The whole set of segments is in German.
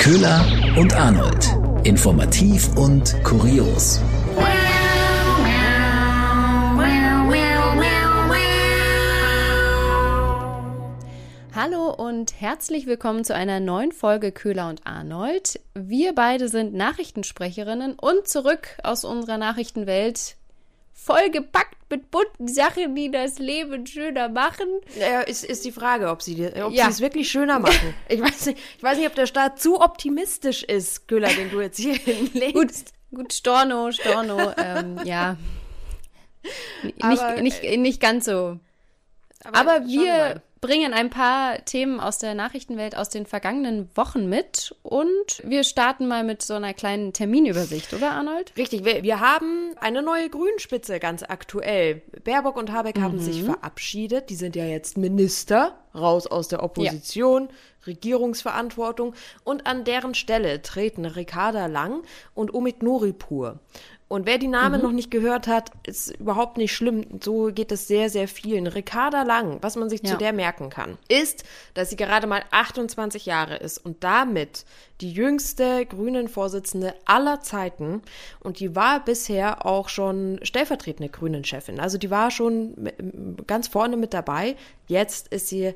Köhler und Arnold. Informativ und kurios. Hallo und herzlich willkommen zu einer neuen Folge Köhler und Arnold. Wir beide sind Nachrichtensprecherinnen und zurück aus unserer Nachrichtenwelt vollgepackt mit bunten Sachen, die das Leben schöner machen. Ja, ist, ist die Frage, ob sie ob ja. es wirklich schöner machen. Ich weiß, nicht, ich weiß nicht, ob der Staat zu optimistisch ist, Köhler, den du jetzt hier hinlegst. Gut, gut Storno, Storno, ähm, ja. Nicht, aber, nicht, nicht ganz so. Aber, aber wir bringen ein paar Themen aus der Nachrichtenwelt aus den vergangenen Wochen mit und wir starten mal mit so einer kleinen Terminübersicht, oder Arnold? Richtig, wir, wir haben eine neue Grünspitze ganz aktuell. Baerbock und Habeck mhm. haben sich verabschiedet, die sind ja jetzt Minister, raus aus der Opposition. Ja. Regierungsverantwortung und an deren Stelle treten Ricarda Lang und Omid Noripur. Und wer die Namen mhm. noch nicht gehört hat, ist überhaupt nicht schlimm. So geht es sehr, sehr vielen. Ricarda Lang, was man sich ja. zu der merken kann, ist, dass sie gerade mal 28 Jahre ist und damit die jüngste Grünen-Vorsitzende aller Zeiten. Und die war bisher auch schon stellvertretende Grünen-Chefin. Also die war schon ganz vorne mit dabei. Jetzt ist sie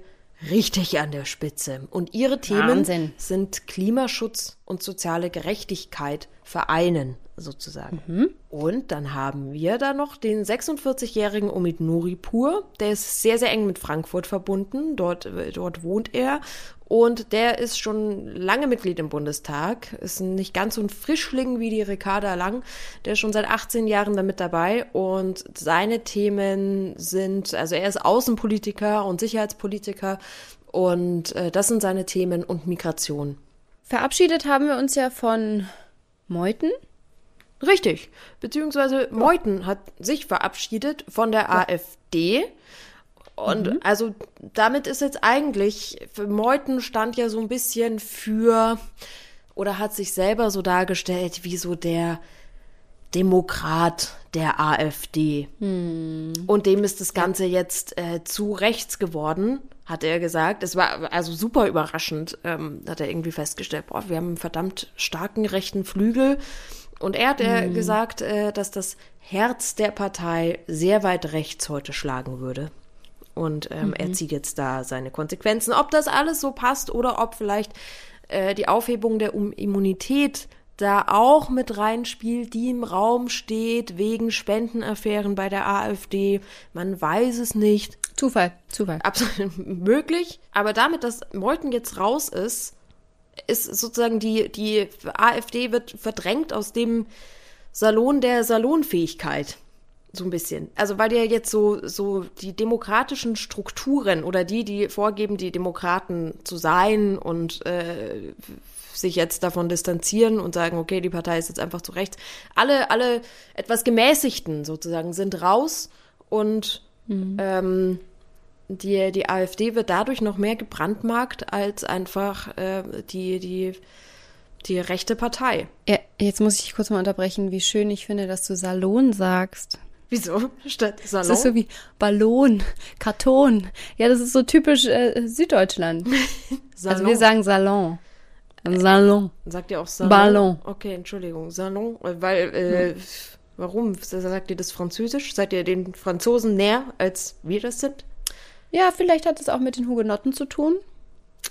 richtig an der Spitze. Und ihre Themen Wahnsinn. sind Klimaschutz und soziale Gerechtigkeit vereinen sozusagen. Mhm. Und dann haben wir da noch den 46-jährigen Omid Nuripur. Der ist sehr, sehr eng mit Frankfurt verbunden. Dort, dort wohnt er. Und der ist schon lange Mitglied im Bundestag. Ist nicht ganz so ein Frischling wie die Ricarda Lang. Der ist schon seit 18 Jahren damit dabei. Und seine Themen sind, also er ist Außenpolitiker und Sicherheitspolitiker. Und äh, das sind seine Themen und Migration. Verabschiedet haben wir uns ja von Meuthen. Richtig. Beziehungsweise Meuthen hat sich verabschiedet von der ja. AfD. Und mhm. also damit ist jetzt eigentlich, für Meuthen stand ja so ein bisschen für, oder hat sich selber so dargestellt, wie so der Demokrat der AfD. Mhm. Und dem ist das Ganze jetzt äh, zu rechts geworden, hat er gesagt. Es war also super überraschend, ähm, hat er irgendwie festgestellt, boah, wir haben einen verdammt starken rechten Flügel. Und er hat äh, mhm. gesagt, äh, dass das Herz der Partei sehr weit rechts heute schlagen würde. Und ähm, mhm. er zieht jetzt da seine Konsequenzen. Ob das alles so passt oder ob vielleicht äh, die Aufhebung der um Immunität da auch mit reinspielt, die im Raum steht wegen Spendenaffären bei der AfD. Man weiß es nicht. Zufall, Zufall. Absolut möglich. Aber damit, dass Meuthen jetzt raus ist, ist sozusagen die, die AfD wird verdrängt aus dem Salon der Salonfähigkeit. So ein bisschen. Also weil ja jetzt so, so die demokratischen Strukturen oder die, die vorgeben, die Demokraten zu sein und äh, sich jetzt davon distanzieren und sagen, okay, die Partei ist jetzt einfach zu rechts. Alle, alle etwas Gemäßigten sozusagen sind raus und mhm. ähm, die, die AfD wird dadurch noch mehr gebrandmarkt als einfach äh, die, die, die rechte Partei. Ja, jetzt muss ich kurz mal unterbrechen, wie schön ich finde, dass du Salon sagst. Wieso? Statt Salon? Das ist so wie Ballon, Karton. Ja, das ist so typisch äh, Süddeutschland. also wir sagen Salon. Salon. Sagt ihr auch Salon? Ballon. Okay, Entschuldigung. Salon, weil, äh, hm. Warum? Sagt ihr das Französisch? Seid ihr den Franzosen näher, als wir das sind? Ja, vielleicht hat es auch mit den Hugenotten zu tun.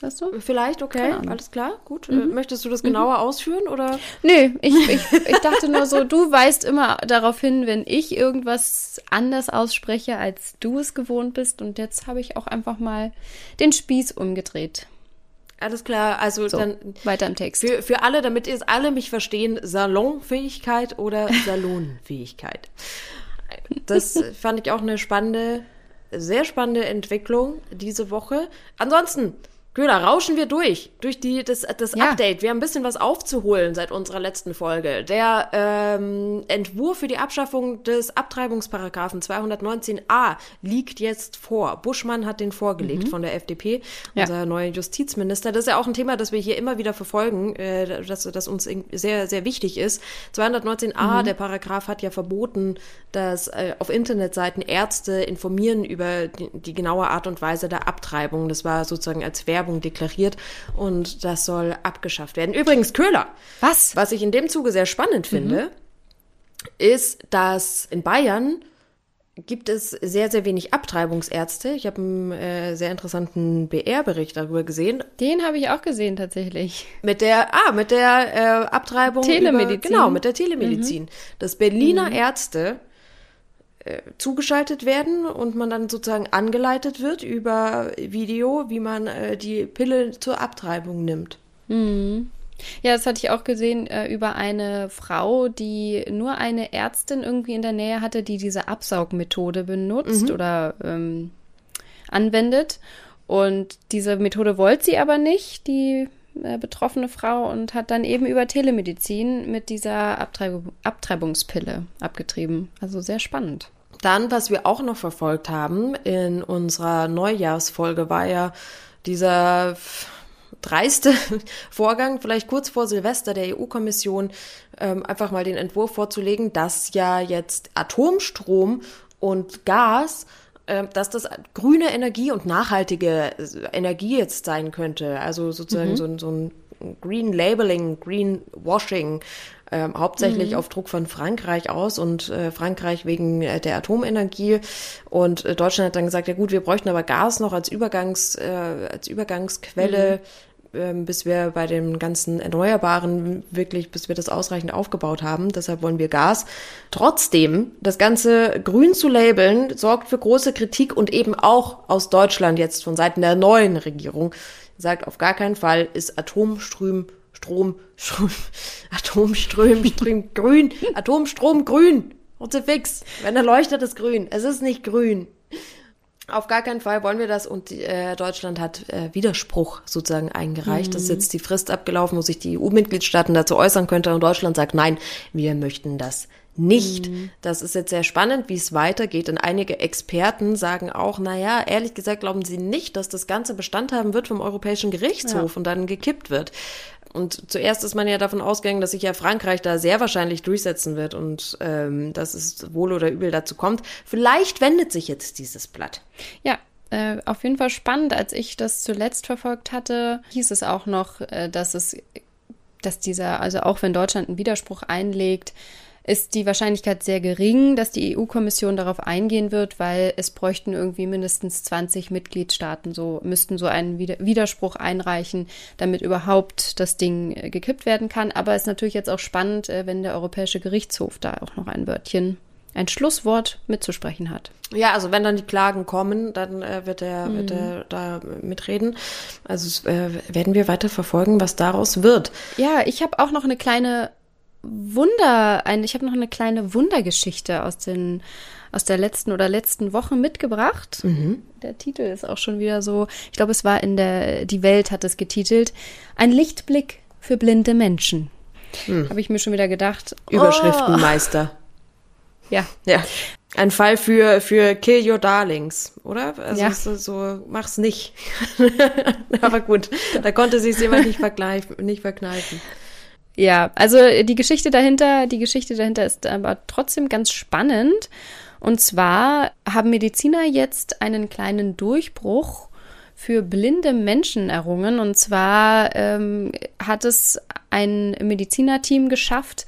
Weißt du? Vielleicht, okay, alles klar, gut. Mhm. Möchtest du das genauer mhm. ausführen oder? Nö, ich, ich, ich dachte nur so, du weißt immer darauf hin, wenn ich irgendwas anders ausspreche, als du es gewohnt bist. Und jetzt habe ich auch einfach mal den Spieß umgedreht. Alles klar, also so, dann weiter im Text. Für, für alle, damit ihr es alle mich verstehen, Salonfähigkeit oder Salonfähigkeit. Das fand ich auch eine spannende sehr spannende Entwicklung diese Woche. Ansonsten, Köhler, rauschen wir durch, durch die, das, das ja. Update. Wir haben ein bisschen was aufzuholen seit unserer letzten Folge. Der ähm, Entwurf für die Abschaffung des Abtreibungsparagraphen 219a liegt jetzt vor. Buschmann hat den vorgelegt mhm. von der FDP, unser ja. neuer Justizminister. Das ist ja auch ein Thema, das wir hier immer wieder verfolgen, äh, das, das uns sehr, sehr wichtig ist. 219a, mhm. der Paragraph hat ja verboten, dass äh, auf Internetseiten Ärzte informieren über die, die genaue Art und Weise der Abtreibung. Das war sozusagen als Werbung Werbung deklariert und das soll abgeschafft werden. Übrigens, Köhler. Was? Was ich in dem Zuge sehr spannend finde, mhm. ist, dass in Bayern gibt es sehr, sehr wenig Abtreibungsärzte. Ich habe einen äh, sehr interessanten BR-Bericht darüber gesehen. Den habe ich auch gesehen tatsächlich. Mit der, ah, mit der äh, Abtreibung. Telemedizin. Über, genau, mit der Telemedizin. Mhm. Dass Berliner mhm. Ärzte äh, zugeschaltet werden und man dann sozusagen angeleitet wird über Video, wie man äh, die Pille zur Abtreibung nimmt. Mhm. Ja, das hatte ich auch gesehen äh, über eine Frau, die nur eine Ärztin irgendwie in der Nähe hatte, die diese Absaugmethode benutzt mhm. oder ähm, anwendet. Und diese Methode wollte sie aber nicht, die äh, betroffene Frau, und hat dann eben über Telemedizin mit dieser Abtreib Abtreibungspille abgetrieben. Also sehr spannend. Dann, was wir auch noch verfolgt haben in unserer Neujahrsfolge, war ja dieser dreiste Vorgang, vielleicht kurz vor Silvester der EU-Kommission, ähm, einfach mal den Entwurf vorzulegen, dass ja jetzt Atomstrom und Gas ähm, dass das grüne Energie und nachhaltige Energie jetzt sein könnte. Also sozusagen mhm. so, so ein Green Labeling, Green Washing, äh, hauptsächlich mhm. auf Druck von Frankreich aus und äh, Frankreich wegen äh, der Atomenergie. Und äh, Deutschland hat dann gesagt, ja gut, wir bräuchten aber Gas noch als Übergangs, äh, als Übergangsquelle. Mhm ähm, bis wir bei den ganzen Erneuerbaren wirklich, bis wir das ausreichend aufgebaut haben. Deshalb wollen wir Gas. Trotzdem, das Ganze grün zu labeln, sorgt für große Kritik und eben auch aus Deutschland jetzt von Seiten der neuen Regierung sagt, auf gar keinen Fall ist Atomstrom, Strom, Strom Atomstrom, Strom, grün, Atomstrom grün. fix. Wenn er leuchtet, ist grün. Es ist nicht grün. Auf gar keinen Fall wollen wir das und äh, Deutschland hat äh, Widerspruch sozusagen eingereicht. Mhm. Das ist mhm. jetzt die Frist abgelaufen, wo sich die EU-Mitgliedstaaten dazu äußern könnte und Deutschland sagt, nein, wir möchten das nicht. Mhm. Das ist jetzt sehr spannend, wie es weitergeht. Und einige Experten sagen auch, na ja, ehrlich gesagt glauben sie nicht, dass das Ganze Bestand haben wird vom Europäischen Gerichtshof ja. und dann gekippt wird. Und zuerst ist man ja davon ausgegangen, dass sich ja Frankreich da sehr wahrscheinlich durchsetzen wird und ähm, dass es wohl oder übel dazu kommt. Vielleicht wendet sich jetzt dieses Blatt. Ja, äh, auf jeden Fall spannend. Als ich das zuletzt verfolgt hatte, hieß es auch noch, äh, dass es, dass dieser, also auch wenn Deutschland einen Widerspruch einlegt, ist die Wahrscheinlichkeit sehr gering, dass die EU-Kommission darauf eingehen wird, weil es bräuchten irgendwie mindestens 20 Mitgliedstaaten so, müssten so einen Widerspruch einreichen, damit überhaupt das Ding äh, gekippt werden kann. Aber es ist natürlich jetzt auch spannend, äh, wenn der Europäische Gerichtshof da auch noch ein Wörtchen ein Schlusswort mitzusprechen hat. Ja, also wenn dann die Klagen kommen, dann äh, wird er mhm. wird er da mitreden. Also äh, werden wir weiter verfolgen, was daraus wird. Ja, ich habe auch noch eine kleine Wunder, ein, ich habe noch eine kleine Wundergeschichte aus den aus der letzten oder letzten Woche mitgebracht. Mhm. Der Titel ist auch schon wieder so, ich glaube, es war in der Die Welt hat es getitelt, ein Lichtblick für blinde Menschen. Mhm. Habe ich mir schon wieder gedacht. Überschriftenmeister. Oh. Ja. Ja. Ein Fall für, für Kill Your Darlings, oder? Also ja. so, so mach's nicht. Aber gut, da konnte sich jemand nicht, nicht verkneifen. Ja, also die Geschichte dahinter, die Geschichte dahinter ist aber trotzdem ganz spannend. Und zwar haben Mediziner jetzt einen kleinen Durchbruch für blinde Menschen errungen. Und zwar ähm, hat es ein Medizinerteam geschafft,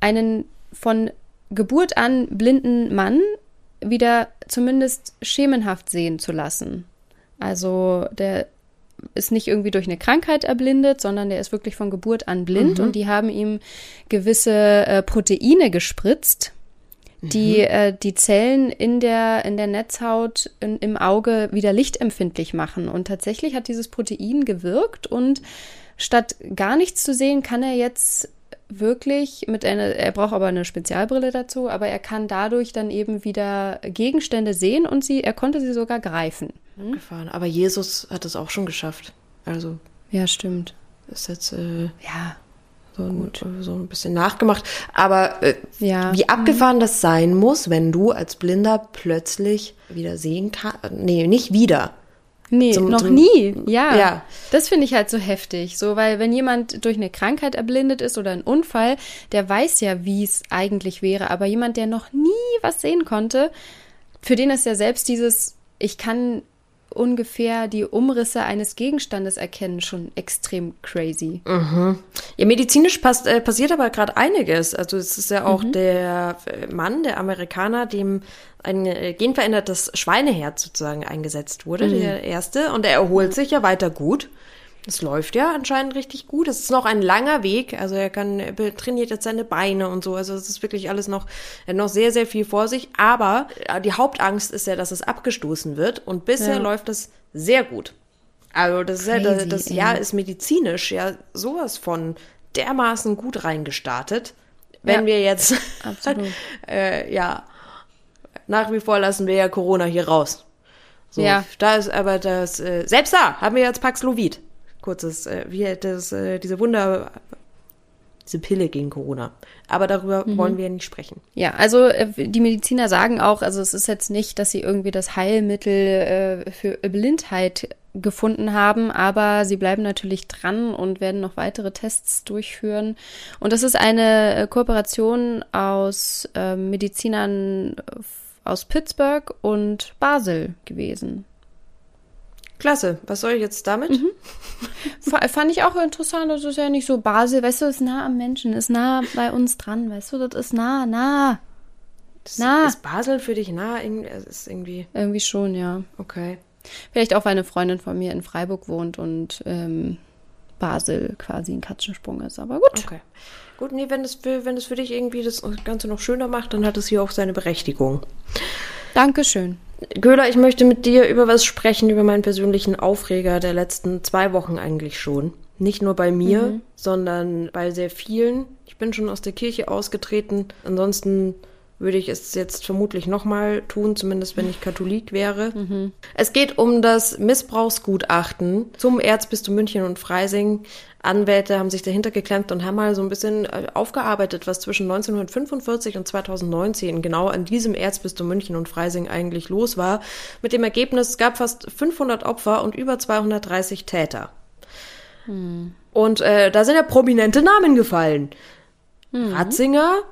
einen von Geburt an blinden Mann wieder zumindest schemenhaft sehen zu lassen. Also der ist nicht irgendwie durch eine Krankheit erblindet, sondern der ist wirklich von Geburt an blind mhm. und die haben ihm gewisse äh, Proteine gespritzt, die mhm. äh, die Zellen in der, in der Netzhaut in, im Auge wieder lichtempfindlich machen. Und tatsächlich hat dieses Protein gewirkt und statt gar nichts zu sehen, kann er jetzt wirklich mit einer, er braucht aber eine Spezialbrille dazu, aber er kann dadurch dann eben wieder Gegenstände sehen und sie, er konnte sie sogar greifen. Hm? Gefahren. Aber Jesus hat es auch schon geschafft. Also. Ja, stimmt. Ist jetzt, äh, ja. So ein, so ein bisschen nachgemacht. Aber äh, ja. wie abgefahren mhm. das sein muss, wenn du als Blinder plötzlich wieder sehen kannst. Nee, nicht wieder. Nee, zum, noch zum, nie. Ja. ja. Das finde ich halt so heftig. So, weil wenn jemand durch eine Krankheit erblindet ist oder einen Unfall, der weiß ja, wie es eigentlich wäre. Aber jemand, der noch nie was sehen konnte, für den ist ja selbst dieses, ich kann ungefähr die Umrisse eines Gegenstandes erkennen, schon extrem crazy. Mhm. Ja, medizinisch passt, äh, passiert aber gerade einiges. Also es ist ja auch mhm. der äh, Mann, der Amerikaner, dem ein äh, genverändertes Schweineherz sozusagen eingesetzt wurde, mhm. der erste. Und er erholt sich ja weiter gut. Das läuft ja anscheinend richtig gut. Es ist noch ein langer Weg. Also er kann, er trainiert jetzt seine Beine und so. Also es ist wirklich alles noch, er hat noch sehr, sehr viel vor sich. Aber äh, die Hauptangst ist ja, dass es abgestoßen wird. Und bisher ja. läuft das sehr gut. Also das, Crazy, ist ja, das Jahr ist medizinisch ja sowas von dermaßen gut reingestartet. Wenn ja, wir jetzt, äh, ja, nach wie vor lassen wir ja Corona hier raus. So, ja. Da ist aber das, äh, selbst da haben wir jetzt Paxlovid kurzes, äh, wie das, äh, diese Wunder, diese Pille gegen Corona. Aber darüber mhm. wollen wir nicht sprechen. Ja, also äh, die Mediziner sagen auch, also es ist jetzt nicht, dass sie irgendwie das Heilmittel äh, für Blindheit gefunden haben, aber sie bleiben natürlich dran und werden noch weitere Tests durchführen. Und das ist eine äh, Kooperation aus äh, Medizinern aus Pittsburgh und Basel gewesen. Klasse. Was soll ich jetzt damit? Mhm. Fand ich auch interessant. Das ist ja nicht so Basel. Weißt du, ist nah am Menschen, ist nah bei uns dran. Weißt du, das ist nah, nah. Das nah. Ist Basel für dich nah? Ist irgendwie. Irgendwie schon, ja. Okay. Vielleicht auch, weil eine Freundin von mir in Freiburg wohnt und ähm, Basel quasi ein Katzensprung ist. Aber gut. Okay. Gut, nee, wenn das, für, wenn das für dich irgendwie das Ganze noch schöner macht, dann hat es hier auch seine Berechtigung. Dankeschön. Göhler, ich möchte mit dir über was sprechen, über meinen persönlichen Aufreger der letzten zwei Wochen eigentlich schon. Nicht nur bei mir, mhm. sondern bei sehr vielen. Ich bin schon aus der Kirche ausgetreten. Ansonsten würde ich es jetzt vermutlich nochmal tun, zumindest wenn ich Katholik wäre. Mhm. Es geht um das Missbrauchsgutachten zum Erzbistum München und Freising. Anwälte haben sich dahinter geklemmt und haben mal so ein bisschen äh, aufgearbeitet, was zwischen 1945 und 2019 genau an diesem Erzbistum München und Freising eigentlich los war. Mit dem Ergebnis, es gab fast 500 Opfer und über 230 Täter. Hm. Und äh, da sind ja prominente Namen gefallen. Mhm. Ratzinger,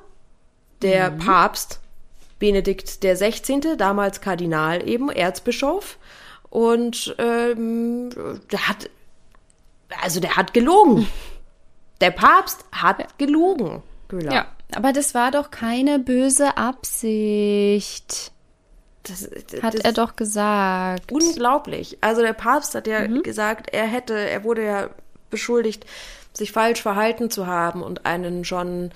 der mhm. Papst Benedikt der 16., damals Kardinal eben, Erzbischof. Und ähm, der hat, also der hat gelogen. Der Papst hat gelogen. Güller. Ja, aber das war doch keine böse Absicht. Das, das, hat er doch gesagt. Unglaublich. Also der Papst hat ja mhm. gesagt, er hätte, er wurde ja beschuldigt, sich falsch verhalten zu haben und einen schon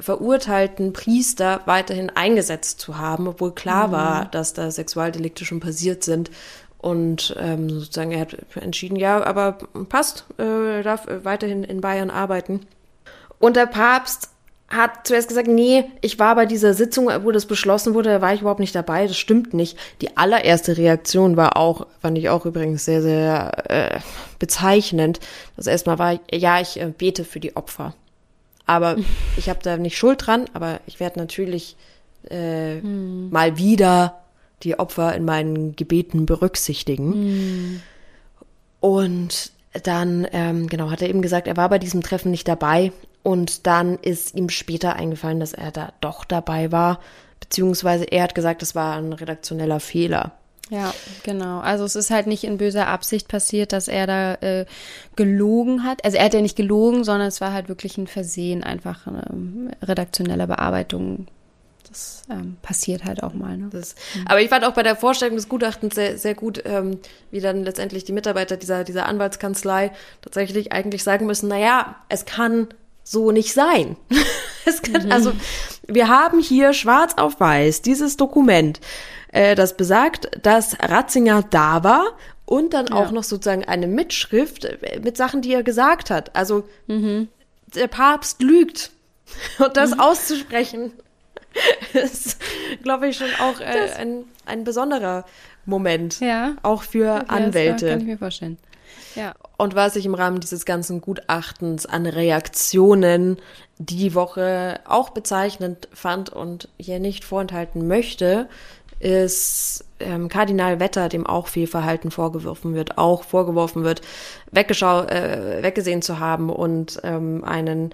verurteilten Priester weiterhin eingesetzt zu haben, obwohl klar mhm. war, dass da Sexualdelikte schon passiert sind. Und ähm, sozusagen er hat entschieden, ja, aber passt, äh, darf weiterhin in Bayern arbeiten. Und der Papst hat zuerst gesagt, nee, ich war bei dieser Sitzung, wo das beschlossen wurde, da war ich überhaupt nicht dabei, das stimmt nicht. Die allererste Reaktion war auch, fand ich auch übrigens sehr, sehr äh, bezeichnend. Das erstmal war, ja, ich äh, bete für die Opfer. Aber ich habe da nicht Schuld dran, aber ich werde natürlich äh, hm. mal wieder die Opfer in meinen Gebeten berücksichtigen. Hm. Und dann, ähm, genau, hat er eben gesagt, er war bei diesem Treffen nicht dabei. Und dann ist ihm später eingefallen, dass er da doch dabei war. Beziehungsweise er hat gesagt, das war ein redaktioneller Fehler. Ja, genau. Also es ist halt nicht in böser Absicht passiert, dass er da äh, gelogen hat. Also er hat ja nicht gelogen, sondern es war halt wirklich ein Versehen, einfach eine redaktionelle Bearbeitung. Das ähm, passiert halt auch mal. Ne? Das, mhm. Aber ich fand auch bei der Vorstellung des Gutachtens sehr, sehr gut, ähm, wie dann letztendlich die Mitarbeiter dieser, dieser Anwaltskanzlei tatsächlich eigentlich sagen müssen, naja, es kann so nicht sein. kann, mhm. Also wir haben hier schwarz auf weiß dieses Dokument äh, das besagt, dass Ratzinger da war und dann ja. auch noch sozusagen eine Mitschrift äh, mit Sachen, die er gesagt hat. Also mhm. der Papst lügt. Und das mhm. auszusprechen, ist, glaube ich, schon auch äh, ein, ein besonderer Moment. Ja. Auch für okay, Anwälte. Das kann ich mir vorstellen. Ja. Und was ich im Rahmen dieses ganzen Gutachtens an Reaktionen die Woche auch bezeichnend fand und hier nicht vorenthalten möchte, ist ähm, Kardinal Wetter, dem auch Fehlverhalten vorgeworfen wird, auch vorgeworfen wird, weggeschau äh, weggesehen zu haben und ähm, einen,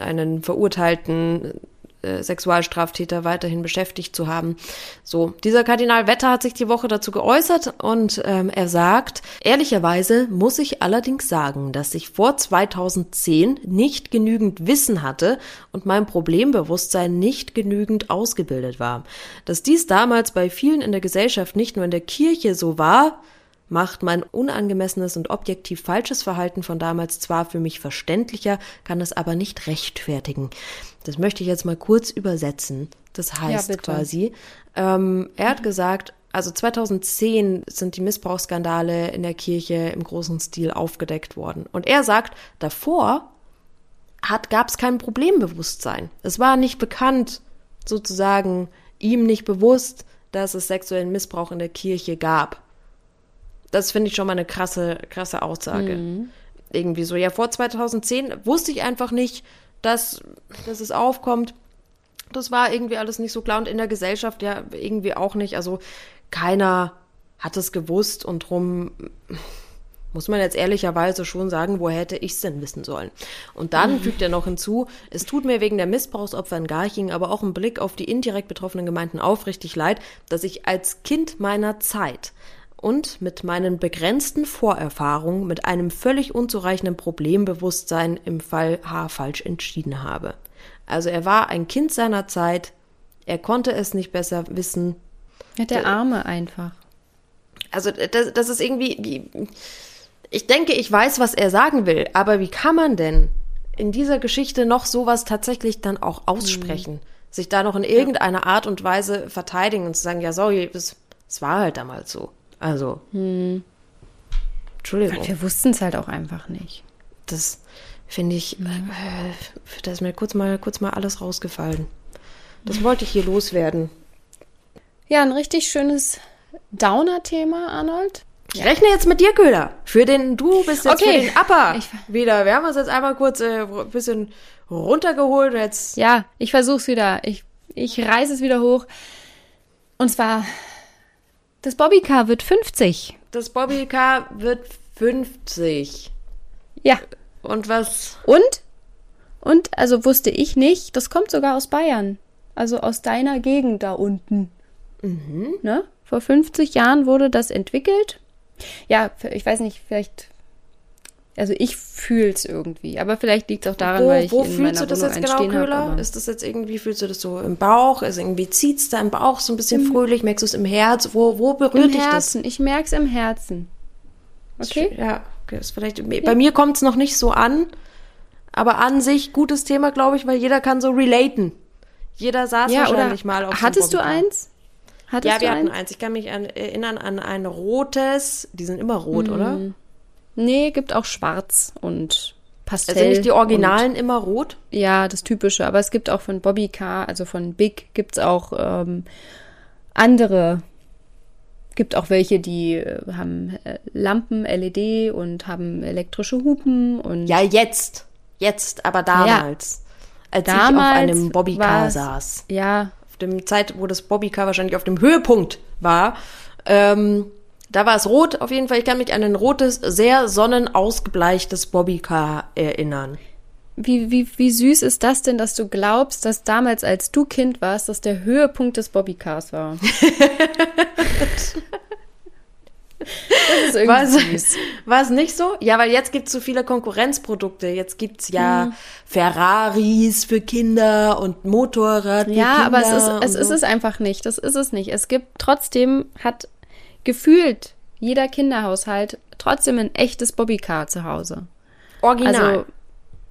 einen Verurteilten äh, Sexualstraftäter weiterhin beschäftigt zu haben. So, dieser Kardinal Wetter hat sich die Woche dazu geäußert und ähm, er sagt, ehrlicherweise muss ich allerdings sagen, dass ich vor 2010 nicht genügend Wissen hatte und mein Problembewusstsein nicht genügend ausgebildet war. Dass dies damals bei vielen in der Gesellschaft, nicht nur in der Kirche so war, macht mein unangemessenes und objektiv falsches Verhalten von damals zwar für mich verständlicher, kann es aber nicht rechtfertigen. Das möchte ich jetzt mal kurz übersetzen. Das heißt ja, quasi, ähm, er hat gesagt, also 2010 sind die Missbrauchsskandale in der Kirche im großen Stil aufgedeckt worden. Und er sagt, davor gab es kein Problembewusstsein. Es war nicht bekannt, sozusagen ihm nicht bewusst, dass es sexuellen Missbrauch in der Kirche gab. Das finde ich schon mal eine krasse, krasse Aussage. Mhm. Irgendwie so. Ja, vor 2010 wusste ich einfach nicht, dass, dass es aufkommt. Das war irgendwie alles nicht so klar und in der Gesellschaft ja irgendwie auch nicht. Also keiner hat es gewusst und drum muss man jetzt ehrlicherweise schon sagen, woher hätte ich es denn wissen sollen? Und dann mhm. fügt er noch hinzu, es tut mir wegen der Missbrauchsopfer in Garching, aber auch im Blick auf die indirekt betroffenen Gemeinden aufrichtig leid, dass ich als Kind meiner Zeit und mit meinen begrenzten Vorerfahrungen mit einem völlig unzureichenden Problembewusstsein im Fall H falsch entschieden habe. Also er war ein Kind seiner Zeit, er konnte es nicht besser wissen. Ja, der Arme einfach. Also das, das ist irgendwie, wie, ich denke, ich weiß, was er sagen will, aber wie kann man denn in dieser Geschichte noch sowas tatsächlich dann auch aussprechen? Hm. Sich da noch in irgendeiner Art und Weise verteidigen und zu sagen, ja, sorry, es war halt damals so. Also. Hm. Entschuldigung. Wir wussten es halt auch einfach nicht. Das finde ich, äh, da ist mir kurz mal, kurz mal alles rausgefallen. Das wollte ich hier loswerden. Ja, ein richtig schönes Downer-Thema, Arnold. Ich rechne jetzt mit dir, Köhler. Für den, du bist jetzt okay. für den Upper ich, wieder. Wir haben uns jetzt einmal kurz äh, ein bisschen runtergeholt. Jetzt. Ja, ich versuch's wieder. Ich, ich reiße es wieder hoch. Und zwar das Bobbycar wird 50. Das Bobbycar wird 50. Ja. Und was? Und? Und, also wusste ich nicht, das kommt sogar aus Bayern. Also aus deiner Gegend da unten. Mhm. Ne? Vor 50 Jahren wurde das entwickelt. Ja, ich weiß nicht, vielleicht also ich fühle es irgendwie, aber vielleicht liegt es auch daran, wo, weil ich wo in fühlst du das jetzt genau, Köhler? Ist das jetzt irgendwie, fühlst du das so im Bauch? Ist irgendwie zieht's da im Bauch so ein bisschen Im, fröhlich? Merkst du es im Herz? Wo, wo berührt Im dich Herzen. das? Ich merke es im Herzen. Okay? Ja, okay, ist vielleicht, ja. bei mir kommt es noch nicht so an, aber an sich gutes Thema, glaube ich, weil jeder kann so relaten. Jeder saß ja, wahrscheinlich mal auf Hattest so du eins? Hattest ja, wir hatten eins? eins. Ich kann mich an, erinnern an ein rotes, die sind immer rot, mhm. oder? Nee, gibt auch schwarz und Pastell. Sind nicht die Originalen immer rot? Ja, das Typische. Aber es gibt auch von Bobby Car, also von Big, gibt es auch ähm, andere. Gibt auch welche, die äh, haben äh, Lampen, LED und haben elektrische Hupen und. Ja, jetzt. Jetzt, aber damals. Ja. Als damals ich auf einem Bobbycar saß. Ja. Auf dem Zeit, wo das Bobbycar wahrscheinlich auf dem Höhepunkt war. Ähm, da war es rot, auf jeden Fall. Ich kann mich an ein rotes, sehr sonnenausgebleichtes Bobbycar erinnern. Wie, wie, wie süß ist das denn, dass du glaubst, dass damals, als du Kind warst, dass der Höhepunkt des Bobbycars war? das ist irgendwie war süß. War es nicht so? Ja, weil jetzt gibt es so viele Konkurrenzprodukte. Jetzt gibt es ja mhm. Ferraris für Kinder und Motorrad für ja, Kinder. Ja, aber es ist, es so. ist es einfach nicht. Das ist es nicht. Es gibt trotzdem, hat gefühlt jeder Kinderhaushalt trotzdem ein echtes Bobbycar zu Hause. Original. Also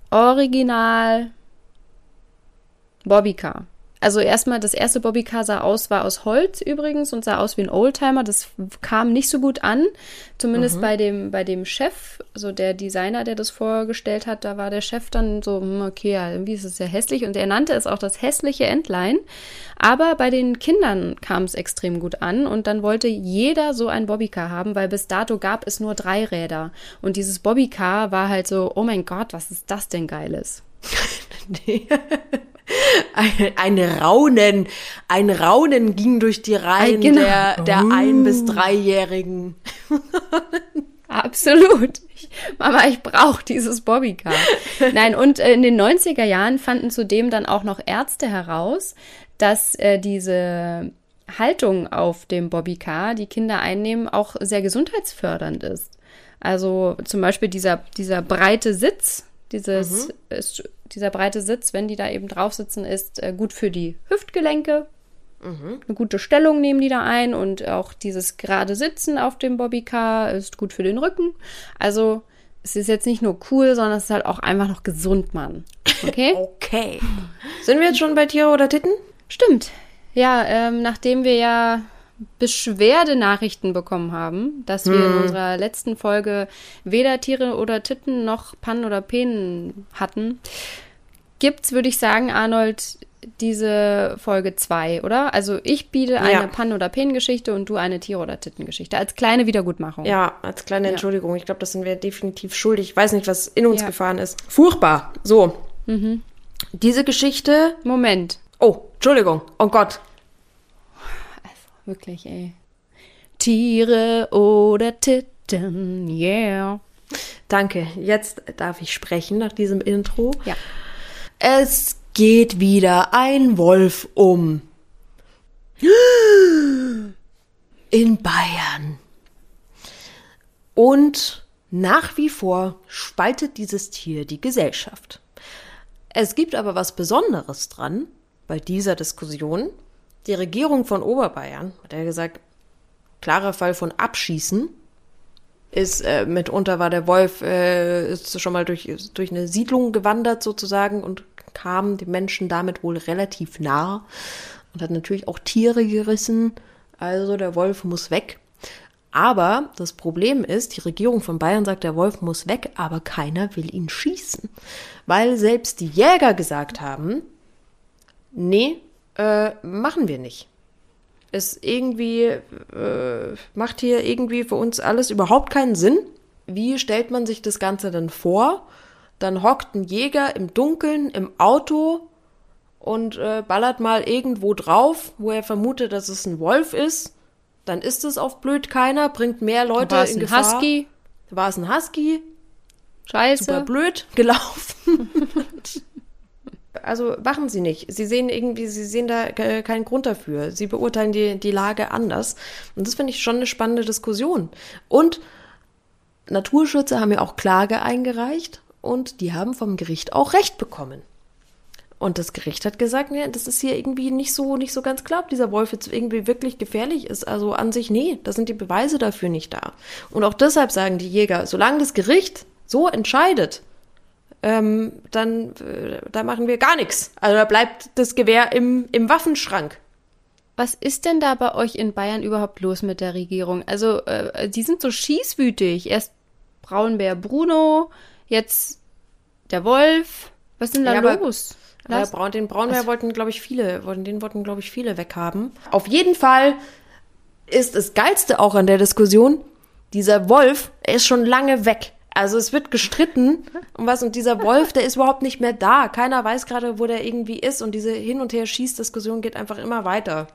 original Bobbycar. Also erstmal, das erste Bobbycar sah aus, war aus Holz übrigens und sah aus wie ein Oldtimer. Das kam nicht so gut an. Zumindest mhm. bei dem, bei dem Chef, also der Designer, der das vorgestellt hat, da war der Chef dann so, hm, okay, ja, irgendwie ist es sehr hässlich. Und er nannte es auch das hässliche Entlein. Aber bei den Kindern kam es extrem gut an und dann wollte jeder so ein Bobbycar haben, weil bis dato gab es nur drei Räder. Und dieses Bobbycar war halt so, oh mein Gott, was ist das denn Geiles? nee. Ein, ein Raunen, ein Raunen ging durch die Reihen genau. der, der uh. ein- bis dreijährigen. Absolut. Ich, Mama, ich brauche dieses Bobbycar. Nein, und äh, in den 90er Jahren fanden zudem dann auch noch Ärzte heraus, dass äh, diese Haltung auf dem Bobbycar, die Kinder einnehmen, auch sehr gesundheitsfördernd ist. Also zum Beispiel dieser, dieser breite Sitz, dieses, mhm. ist, dieser breite Sitz, wenn die da eben drauf sitzen, ist äh, gut für die Hüftgelenke. Mhm. Eine gute Stellung nehmen die da ein und auch dieses gerade Sitzen auf dem Bobbycar ist gut für den Rücken. Also es ist jetzt nicht nur cool, sondern es ist halt auch einfach noch gesund, Mann. Okay? okay. Sind wir jetzt schon bei Tiere oder Titten? Stimmt. Ja, ähm, nachdem wir ja Beschwerdenachrichten bekommen haben, dass wir hm. in unserer letzten Folge weder Tiere oder Titten noch Pannen oder Penen hatten, gibt's, würde ich sagen, Arnold, diese Folge 2, oder? Also ich biete eine ja. Pannen- oder Penengeschichte und du eine Tiere- oder Tittengeschichte. Als kleine Wiedergutmachung. Ja, als kleine Entschuldigung. Ich glaube, das sind wir definitiv schuldig. Ich weiß nicht, was in uns ja. gefahren ist. Furchtbar. So. Mhm. Diese Geschichte. Moment. Oh, Entschuldigung. Oh Gott. Wirklich, ey. Tiere oder Titten, yeah. Danke. Jetzt darf ich sprechen nach diesem Intro. Ja. Es geht wieder ein Wolf um. In Bayern. Und nach wie vor spaltet dieses Tier die Gesellschaft. Es gibt aber was Besonderes dran bei dieser Diskussion, die Regierung von Oberbayern hat ja gesagt, klarer Fall von Abschießen ist äh, mitunter war der Wolf äh, ist schon mal durch durch eine Siedlung gewandert sozusagen und kam den Menschen damit wohl relativ nah und hat natürlich auch Tiere gerissen. Also der Wolf muss weg. Aber das Problem ist, die Regierung von Bayern sagt, der Wolf muss weg, aber keiner will ihn schießen. Weil selbst die Jäger gesagt haben, nee, äh, machen wir nicht. Es irgendwie äh, macht hier irgendwie für uns alles überhaupt keinen Sinn. Wie stellt man sich das Ganze denn vor? Dann hockt ein Jäger im Dunkeln im Auto und äh, ballert mal irgendwo drauf, wo er vermutet, dass es ein Wolf ist. Dann ist es auf blöd keiner, bringt mehr Leute War es in ein Gefahr. Husky? War es ein Husky? Scheiße. Super blöd gelaufen. Also machen sie nicht. Sie sehen irgendwie, sie sehen da keinen Grund dafür. Sie beurteilen die, die Lage anders. Und das finde ich schon eine spannende Diskussion. Und Naturschützer haben ja auch Klage eingereicht und die haben vom Gericht auch Recht bekommen. Und das Gericht hat gesagt, nee, das ist hier irgendwie nicht so, nicht so ganz klar, ob dieser Wolf jetzt irgendwie wirklich gefährlich ist. Also an sich, nee, da sind die Beweise dafür nicht da. Und auch deshalb sagen die Jäger, solange das Gericht so entscheidet, ähm, dann äh, da machen wir gar nichts. Also da bleibt das Gewehr im, im Waffenschrank. Was ist denn da bei euch in Bayern überhaupt los mit der Regierung? Also, äh, die sind so schießwütig. Erst Braunbär Bruno, jetzt der Wolf. Was ist denn da ja, los? Aber, äh, Braun, den Braunbär Was? wollten, glaube ich, viele, wollten, den wollten, glaube ich, viele weghaben. Auf jeden Fall ist das Geilste auch an der Diskussion, dieser Wolf, er ist schon lange weg. Also es wird gestritten um was und dieser Wolf, der ist überhaupt nicht mehr da. Keiner weiß gerade, wo der irgendwie ist und diese Hin- und Her-Schieß-Diskussion geht einfach immer weiter.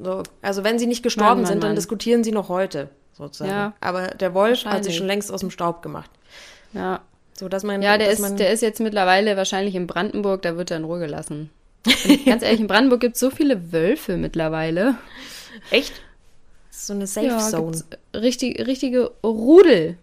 So. Also wenn sie nicht gestorben Mann, Mann, sind, dann Mann. diskutieren sie noch heute, sozusagen. Ja, Aber der Wolf hat sich schon längst aus dem Staub gemacht. Ja. So, dass man, ja, der, ist, der ist jetzt mittlerweile wahrscheinlich in Brandenburg, da wird er in Ruhe gelassen. ganz ehrlich, in Brandenburg gibt es so viele Wölfe mittlerweile. Echt? So eine Safe Zone. Ja, richtig, richtige Rudel.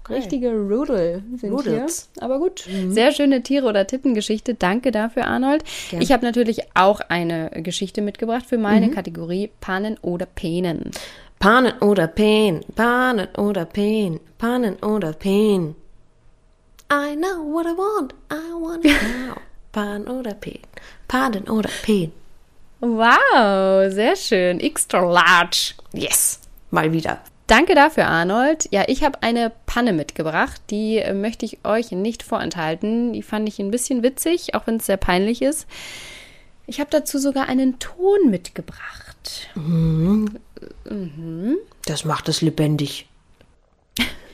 Okay. Richtige Rudel sind Rudels. hier. Aber gut, mhm. sehr schöne Tiere- oder Tittengeschichte. Danke dafür, Arnold. Gerne. Ich habe natürlich auch eine Geschichte mitgebracht für meine mhm. Kategorie Panen oder Penen. Panen oder Pen, Panen oder Pen, Panen oder Pen. I know what I want, I want it now. Pan oder Pen, Panen oder Pen. Wow, sehr schön. Extra large. Yes, mal wieder. Danke dafür, Arnold. Ja, ich habe eine Panne mitgebracht. Die äh, möchte ich euch nicht vorenthalten. Die fand ich ein bisschen witzig, auch wenn es sehr peinlich ist. Ich habe dazu sogar einen Ton mitgebracht. Mhm. Mhm. Das macht es lebendig.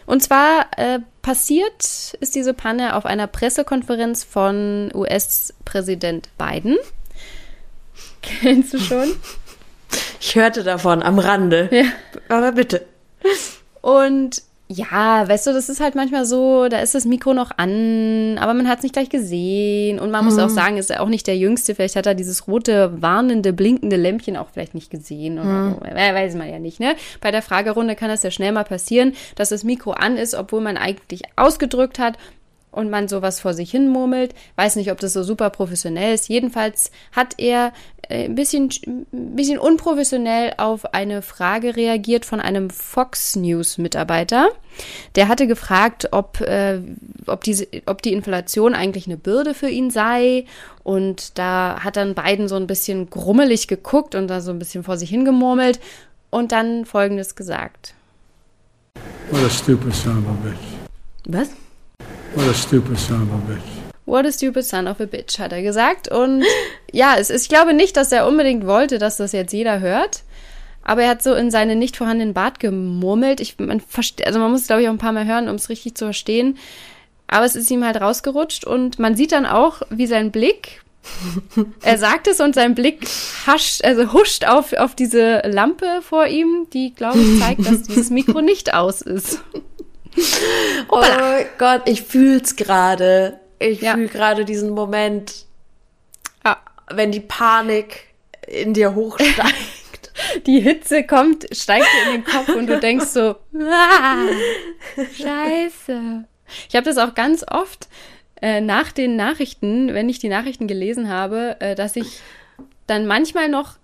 Und zwar äh, passiert ist diese Panne auf einer Pressekonferenz von US-Präsident Biden. Kennst du schon? Ich hörte davon am Rande. Ja. Aber bitte. Und ja, weißt du, das ist halt manchmal so, da ist das Mikro noch an, aber man hat es nicht gleich gesehen. Und man muss auch mhm. sagen, ist er auch nicht der Jüngste. Vielleicht hat er dieses rote, warnende, blinkende Lämpchen auch vielleicht nicht gesehen. Oder mhm. so. Weiß man ja nicht, ne? Bei der Fragerunde kann das ja schnell mal passieren, dass das Mikro an ist, obwohl man eigentlich ausgedrückt hat und man sowas vor sich hin murmelt. Weiß nicht, ob das so super professionell ist. Jedenfalls hat er äh, ein bisschen, ein bisschen unprofessionell auf eine Frage reagiert von einem Fox News Mitarbeiter. Der hatte gefragt, ob, äh, ob, diese, ob die Inflation eigentlich eine Bürde für ihn sei. Und da hat dann Biden so ein bisschen grummelig geguckt und da so ein bisschen vor sich hingemurmelt und dann Folgendes gesagt. What a stupid son of a bitch. Was? What a stupid son of a bitch. What a stupid son of a bitch, hat er gesagt. Und ja, es ist, ich glaube nicht, dass er unbedingt wollte, dass das jetzt jeder hört. Aber er hat so in seinen nicht vorhandenen Bart gemurmelt. Ich, man versteht, also man muss es, glaube ich, auch ein paar Mal hören, um es richtig zu verstehen. Aber es ist ihm halt rausgerutscht und man sieht dann auch, wie sein Blick, er sagt es und sein Blick hascht, also huscht auf, auf diese Lampe vor ihm, die, glaube ich, zeigt, dass dieses Mikro nicht aus ist. oh Gott, ich fühl's gerade. Ich ja. fühle gerade diesen Moment, ja. wenn die Panik in dir hochsteigt. Die Hitze kommt, steigt dir in den Kopf und du denkst so, ah, scheiße. Ich habe das auch ganz oft äh, nach den Nachrichten, wenn ich die Nachrichten gelesen habe, äh, dass ich dann manchmal noch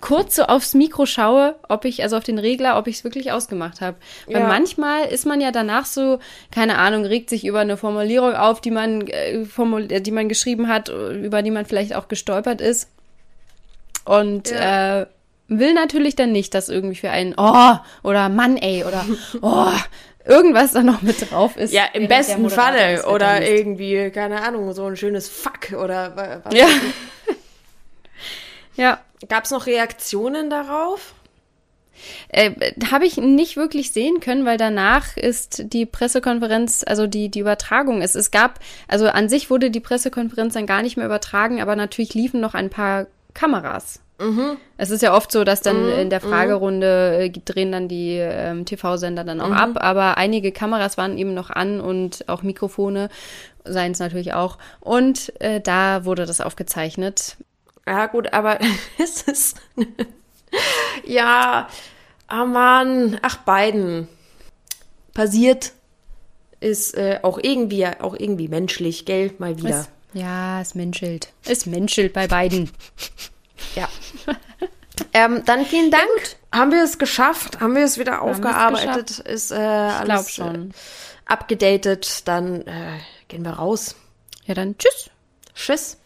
kurz so aufs Mikro schaue, ob ich, also auf den Regler, ob ich es wirklich ausgemacht habe. Weil ja. manchmal ist man ja danach so, keine Ahnung, regt sich über eine Formulierung auf, die man, äh, formul die man geschrieben hat, über die man vielleicht auch gestolpert ist. Und ja. äh, will natürlich dann nicht, dass irgendwie für einen Oh oder Mann, ey, oder Oh, irgendwas da noch mit drauf ist. Ja, im besten Falle. Oder irgendwie, keine Ahnung, so ein schönes Fuck oder was. Ja. ja. Gab es noch Reaktionen darauf? Äh, Habe ich nicht wirklich sehen können, weil danach ist die Pressekonferenz, also die, die Übertragung ist. Es gab, also an sich wurde die Pressekonferenz dann gar nicht mehr übertragen, aber natürlich liefen noch ein paar Kameras. Mhm. Es ist ja oft so, dass dann mhm. in der mhm. Fragerunde äh, drehen dann die ähm, TV-Sender dann auch mhm. ab, aber einige Kameras waren eben noch an und auch Mikrofone, seien es natürlich auch. Und äh, da wurde das aufgezeichnet. Ja, gut, aber es ist. ja, ah oh Mann, ach, beiden. Passiert ist äh, auch irgendwie auch irgendwie menschlich, gell, mal wieder. Es, ja, es menschelt. Es menschelt bei beiden. ja. ähm, dann vielen Dank. Gut. Haben wir es geschafft? Haben wir es wieder Haben aufgearbeitet? Ist äh, alles schon. Äh, abgedatet. Dann äh, gehen wir raus. Ja, dann tschüss. Tschüss.